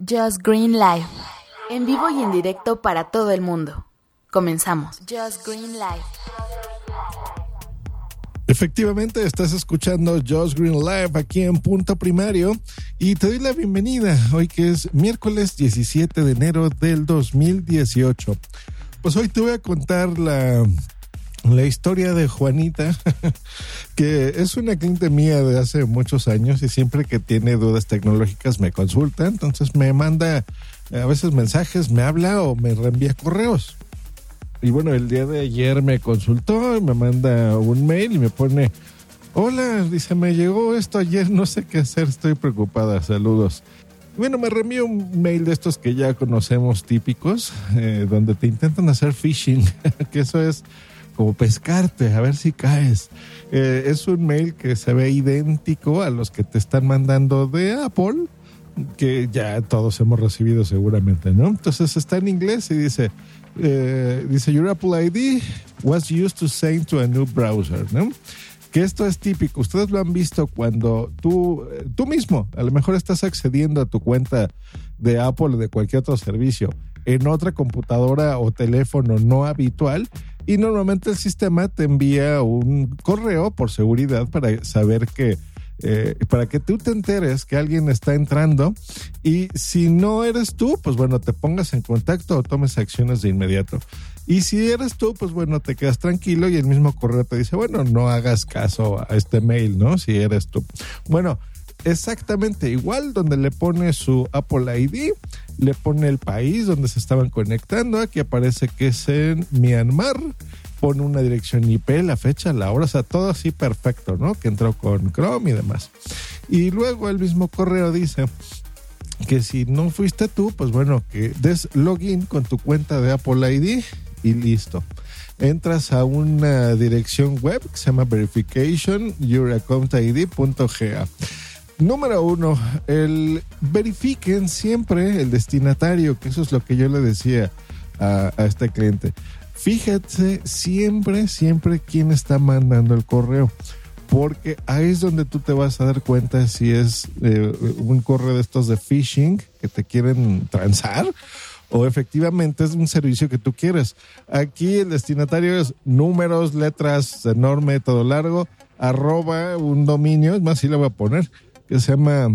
Just Green Live. En vivo y en directo para todo el mundo. Comenzamos. Just Green Live. Efectivamente, estás escuchando Just Green Live aquí en Punto Primario y te doy la bienvenida hoy que es miércoles 17 de enero del 2018. Pues hoy te voy a contar la la historia de Juanita, que es una cliente mía de hace muchos años y siempre que tiene dudas tecnológicas me consulta, entonces me manda a veces mensajes, me habla o me reenvía correos. Y bueno, el día de ayer me consultó y me manda un mail y me pone, hola, dice, me llegó esto ayer, no sé qué hacer, estoy preocupada, saludos. Bueno, me reenvió un mail de estos que ya conocemos típicos, eh, donde te intentan hacer phishing, que eso es como pescarte, a ver si caes. Eh, es un mail que se ve idéntico a los que te están mandando de Apple, que ya todos hemos recibido seguramente, ¿no? Entonces está en inglés y dice, eh, dice, Your Apple ID was used to send to a new browser, ¿no? Que esto es típico, ustedes lo han visto cuando tú, eh, tú mismo, a lo mejor estás accediendo a tu cuenta de Apple o de cualquier otro servicio en otra computadora o teléfono no habitual y normalmente el sistema te envía un correo por seguridad para saber que eh, para que tú te enteres que alguien está entrando y si no eres tú, pues bueno, te pongas en contacto o tomes acciones de inmediato. Y si eres tú, pues bueno, te quedas tranquilo y el mismo correo te dice, bueno, no hagas caso a este mail, ¿no? Si eres tú. Bueno, exactamente igual, donde le pone su Apple ID, le pone el país donde se estaban conectando, aquí aparece que es en Myanmar, pone una dirección IP, la fecha, la hora, o sea, todo así perfecto, ¿no? Que entró con Chrome y demás. Y luego el mismo correo dice que si no fuiste tú, pues bueno, que des login con tu cuenta de Apple ID y listo entras a una dirección web que se llama verificationyouraccountid.ga. Número uno, el verifiquen siempre el destinatario, que eso es lo que yo le decía a, este cliente. Fíjate siempre, siempre quién está mandando el correo, porque ahí es donde tú te vas a dar cuenta si es eh, un correo de estos de phishing que te quieren transar o efectivamente es un servicio que tú quieres. Aquí el destinatario es números, letras enorme, todo largo, arroba un dominio, es más, sí le voy a poner que se llama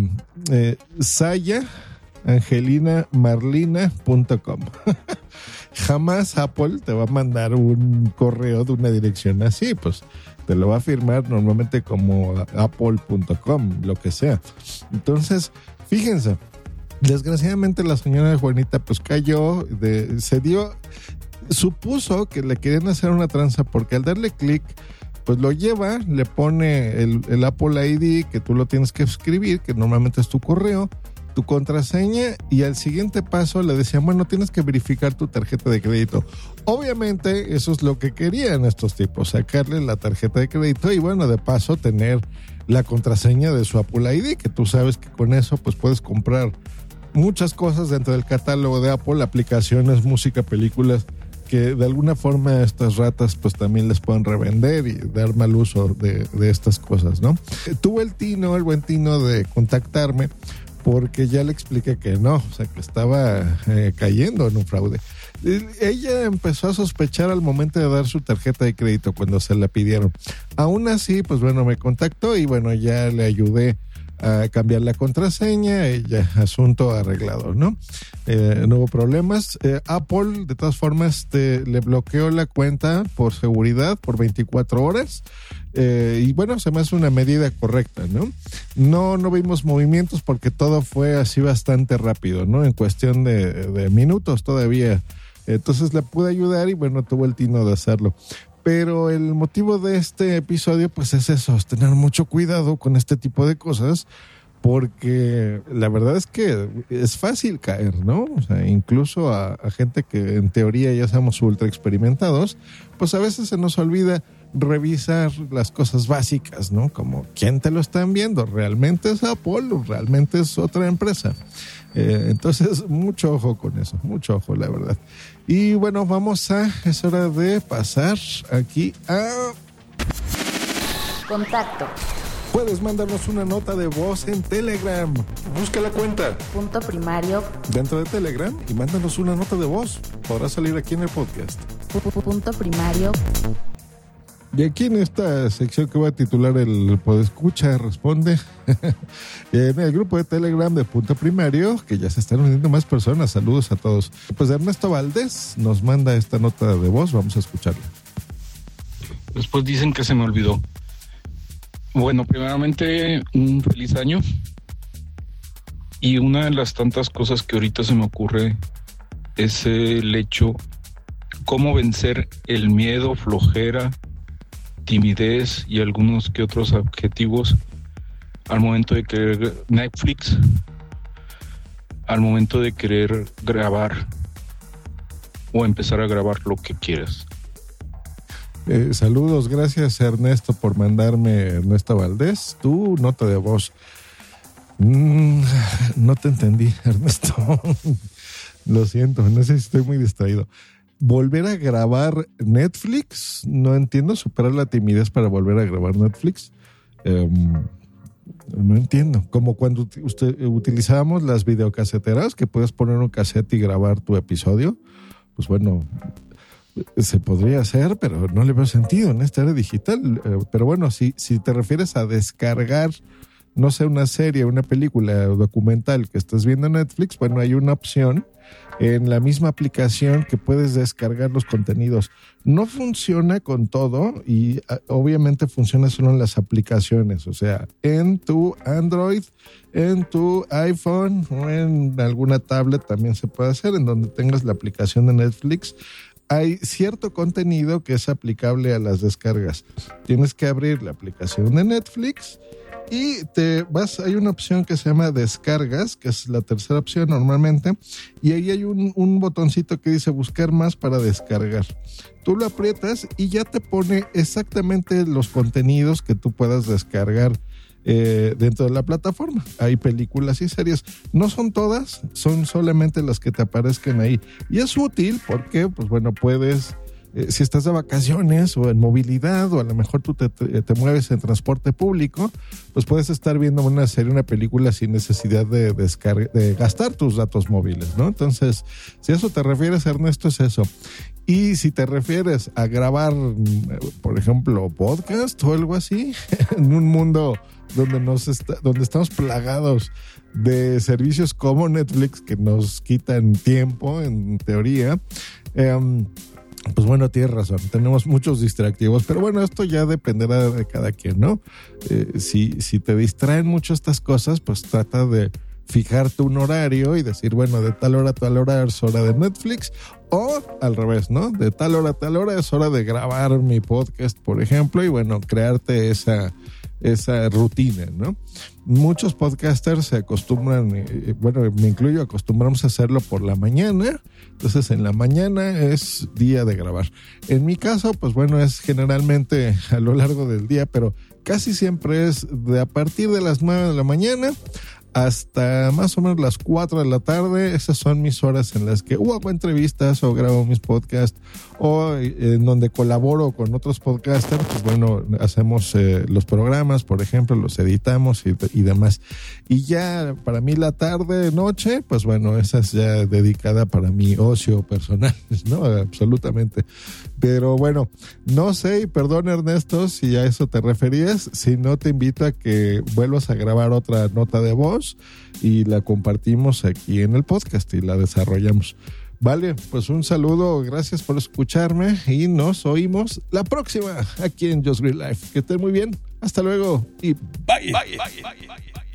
eh, sayaangelinamarlina.com. Jamás Apple te va a mandar un correo de una dirección así, pues te lo va a firmar normalmente como apple.com, lo que sea. Entonces, fíjense, desgraciadamente la señora Juanita pues cayó, de, se dio, supuso que le querían hacer una tranza porque al darle clic pues lo lleva, le pone el, Apple ID que tú lo tienes que escribir, que normalmente es tu correo, tu contraseña y al siguiente paso le decían, bueno, tienes que verificar tu tarjeta de crédito. Obviamente eso es lo que querían estos tipos, sacarle la tarjeta de crédito y bueno, de paso tener la contraseña de su Apple ID, que tú sabes que con eso pues puedes comprar muchas cosas dentro del catálogo de Apple, aplicaciones, música, películas que de alguna forma estas ratas pues también les pueden revender y dar mal uso de, estas cosas, ¿no? Tuve el tino, el buen tino de contactarme porque ya le expliqué que no, o sea, que estaba eh, cayendo en un fraude. Ella empezó a sospechar al momento de dar su tarjeta de crédito cuando se la pidieron. Aún así, pues bueno, me contactó y bueno, ya le ayudé a cambiar la contraseña y asunto arreglado, ¿no? Eh, no hubo problemas. Eh, Apple, de todas formas, le bloqueó la cuenta por seguridad por 24 horas. Eh, y bueno, se me hace una medida correcta, ¿no? No, no vimos movimientos porque todo fue así bastante rápido, ¿no? En cuestión de, de minutos todavía. Entonces le pude ayudar y bueno, tuvo el tino de hacerlo. Pero el motivo de este episodio, pues es eso, es tener mucho cuidado con este tipo de cosas, porque la verdad es que es fácil caer, ¿no? O sea, incluso a, gente que en teoría ya somos ultra experimentados, pues a veces se nos olvida revisar las cosas básicas, ¿no? Como quién te lo está enviando, realmente es Apple, realmente es otra empresa. Eh, entonces, mucho ojo con eso, mucho ojo, la verdad. Y bueno, vamos a, es hora de pasar aquí a... Contacto. Puedes mandarnos una nota de voz en Telegram. Busca la cuenta. Punto primario. Dentro de Telegram y mándanos una nota de voz. Podrá salir aquí en el podcast. Punto primario. Y aquí en esta sección que voy a titular el Podescucha Responde, en el grupo de Telegram de Punto Primario, que ya se están uniendo más personas, saludos a todos. Pues Ernesto Valdés nos manda esta nota de voz, vamos a escucharla. Después dicen que se me olvidó. Bueno, primeramente un feliz año. Y una de las tantas cosas que ahorita se me ocurre es el hecho, cómo vencer el miedo, flojera, timidez y algunos que otros objetivos al momento de querer Netflix, al momento de querer grabar o empezar a grabar lo que quieras. Eh, saludos, gracias Ernesto por mandarme Ernesto Valdés. Tu nota de voz. Mm, no te entendí, Ernesto. Lo siento, no sé si estoy muy distraído volver a grabar Netflix. No entiendo, superar la timidez para volver a grabar Netflix. Em, no entiendo. Como cuando usted, utilizábamos las videocaseteras, que puedes poner un cassette y grabar tu episodio. Pues bueno, se podría hacer, pero no le veo sentido en esta era digital. Eh, pero bueno, si, si te refieres a descargar, no sé, una serie, una película documental que estás viendo en Netflix, bueno, hay una opción en la misma aplicación que puedes descargar los contenidos. No funciona con todo y ah, obviamente funciona solo en las aplicaciones, o sea, en tu Android, en tu iPhone o en alguna tablet también se puede hacer, en donde tengas la aplicación de Netflix. Hay cierto contenido que es aplicable a las descargas. Tienes que abrir la aplicación de Netflix y te vas, hay una opción que se llama descargas, que es la tercera opción normalmente, y ahí hay un, un botoncito que dice buscar más para descargar. Tú lo aprietas y ya te pone exactamente los contenidos que tú puedas descargar. Eh, dentro de la plataforma. Hay películas y series. No son todas, son solamente las que te aparezcan ahí. Y es útil porque, pues bueno, puedes eh, si estás de vacaciones o en movilidad o a lo mejor tú te, mueves en transporte público, pues puedes estar viendo una serie, una película sin necesidad de, gastar tus datos móviles, ¿no? Entonces, si a eso te refieres, Ernesto, es eso. Y si te refieres a grabar, por ejemplo, podcast o algo así, en un mundo donde, nos está, donde estamos plagados de servicios como Netflix que nos quitan tiempo, en teoría, eh, pues bueno, tienes razón, tenemos muchos distractivos, pero bueno, esto ya dependerá de cada quien, ¿no? Eh, si, si te distraen mucho estas cosas, pues trata de fijarte un horario y decir, bueno, de tal hora a tal hora es hora de Netflix, o al revés, ¿no? De tal hora a tal hora es hora de grabar mi podcast, por ejemplo, y bueno, crearte esa, esa rutina, ¿no? Muchos podcasters se acostumbran, eh, eh, bueno, me incluyo, acostumbramos a hacerlo por la mañana, entonces en la mañana es día de grabar. En mi caso, pues bueno, es generalmente a lo largo del día, pero casi siempre es de a partir de las 9 de la mañana hasta más o menos las 4 de la tarde. Esas son mis horas en las que o hago entrevistas o grabo mis podcasts o eh, en donde colaboro con otros podcasters. Pues bueno, hacemos eh, los programas, por ejemplo, los editamos y, y, demás. Y ya para mí la tarde, noche, pues bueno, esa es ya dedicada para mi ocio personal, ¿no? Absolutamente. Pero bueno, no sé, y perdón Ernesto si a eso te referías, si no te invito a que vuelvas a grabar otra nota de voz y la compartimos aquí en el podcast y la desarrollamos. Vale, pues un saludo, gracias por escucharme y nos oímos la próxima aquí en Just Green Life. Que estén muy bien, hasta luego y bye. bye, bye, bye